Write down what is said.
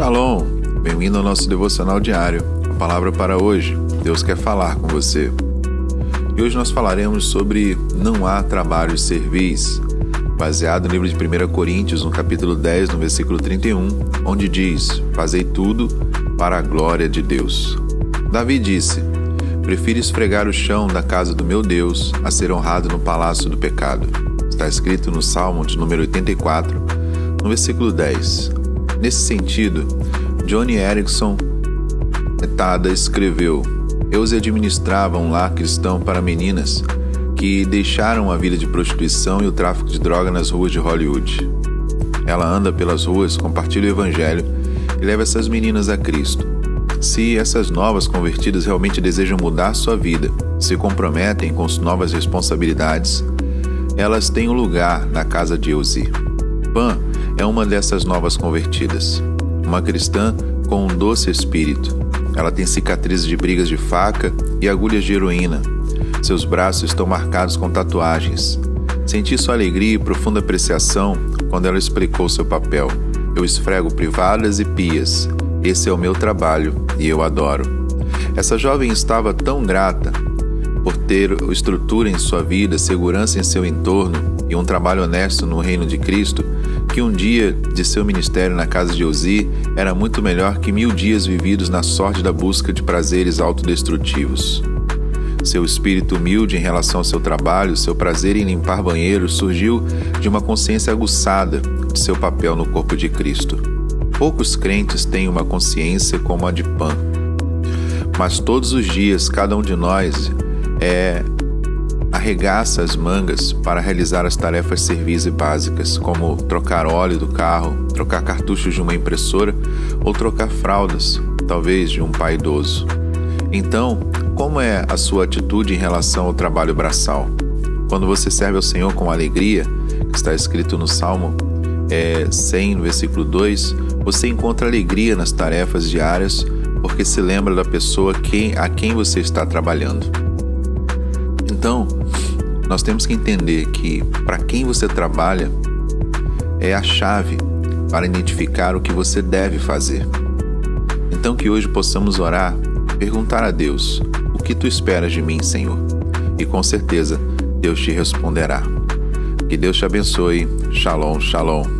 Shalom, bem-vindo ao nosso devocional diário. A palavra para hoje, Deus quer falar com você. E hoje nós falaremos sobre não há trabalho servis, baseado no livro de 1 Coríntios, no capítulo 10, no versículo 31, onde diz: Fazei tudo para a glória de Deus. Davi disse: Prefiro esfregar o chão da casa do meu Deus a ser honrado no palácio do pecado. Está escrito no Salmo de número 84, no versículo 10. Nesse sentido, Johnny Erickson Tada escreveu: Eu administrava um lar cristão para meninas que deixaram a vida de prostituição e o tráfico de droga nas ruas de Hollywood. Ela anda pelas ruas, compartilha o evangelho e leva essas meninas a Cristo. Se essas novas convertidas realmente desejam mudar sua vida, se comprometem com novas responsabilidades, elas têm um lugar na casa de Eusi. Pan é uma dessas novas convertidas. Uma cristã com um doce espírito. Ela tem cicatrizes de brigas de faca e agulhas de heroína. Seus braços estão marcados com tatuagens. Senti sua alegria e profunda apreciação quando ela explicou seu papel. Eu esfrego privadas e pias. Esse é o meu trabalho e eu adoro. Essa jovem estava tão grata por ter estrutura em sua vida, segurança em seu entorno e um trabalho honesto no reino de Cristo que um dia de seu ministério na casa de Uzi era muito melhor que mil dias vividos na sorte da busca de prazeres autodestrutivos. Seu espírito humilde em relação ao seu trabalho, seu prazer em limpar banheiros, surgiu de uma consciência aguçada de seu papel no corpo de Cristo. Poucos crentes têm uma consciência como a de Pan. Mas todos os dias, cada um de nós é arregaça as mangas para realizar as tarefas servis e básicas, como trocar óleo do carro, trocar cartuchos de uma impressora ou trocar fraldas, talvez de um pai idoso. Então, como é a sua atitude em relação ao trabalho braçal? Quando você serve ao Senhor com alegria, que está escrito no Salmo é, 100, no versículo 2, você encontra alegria nas tarefas diárias porque se lembra da pessoa a quem você está trabalhando. Então, nós temos que entender que para quem você trabalha é a chave para identificar o que você deve fazer. Então que hoje possamos orar, perguntar a Deus: "O que tu esperas de mim, Senhor?" E com certeza Deus te responderá. Que Deus te abençoe. Shalom, shalom.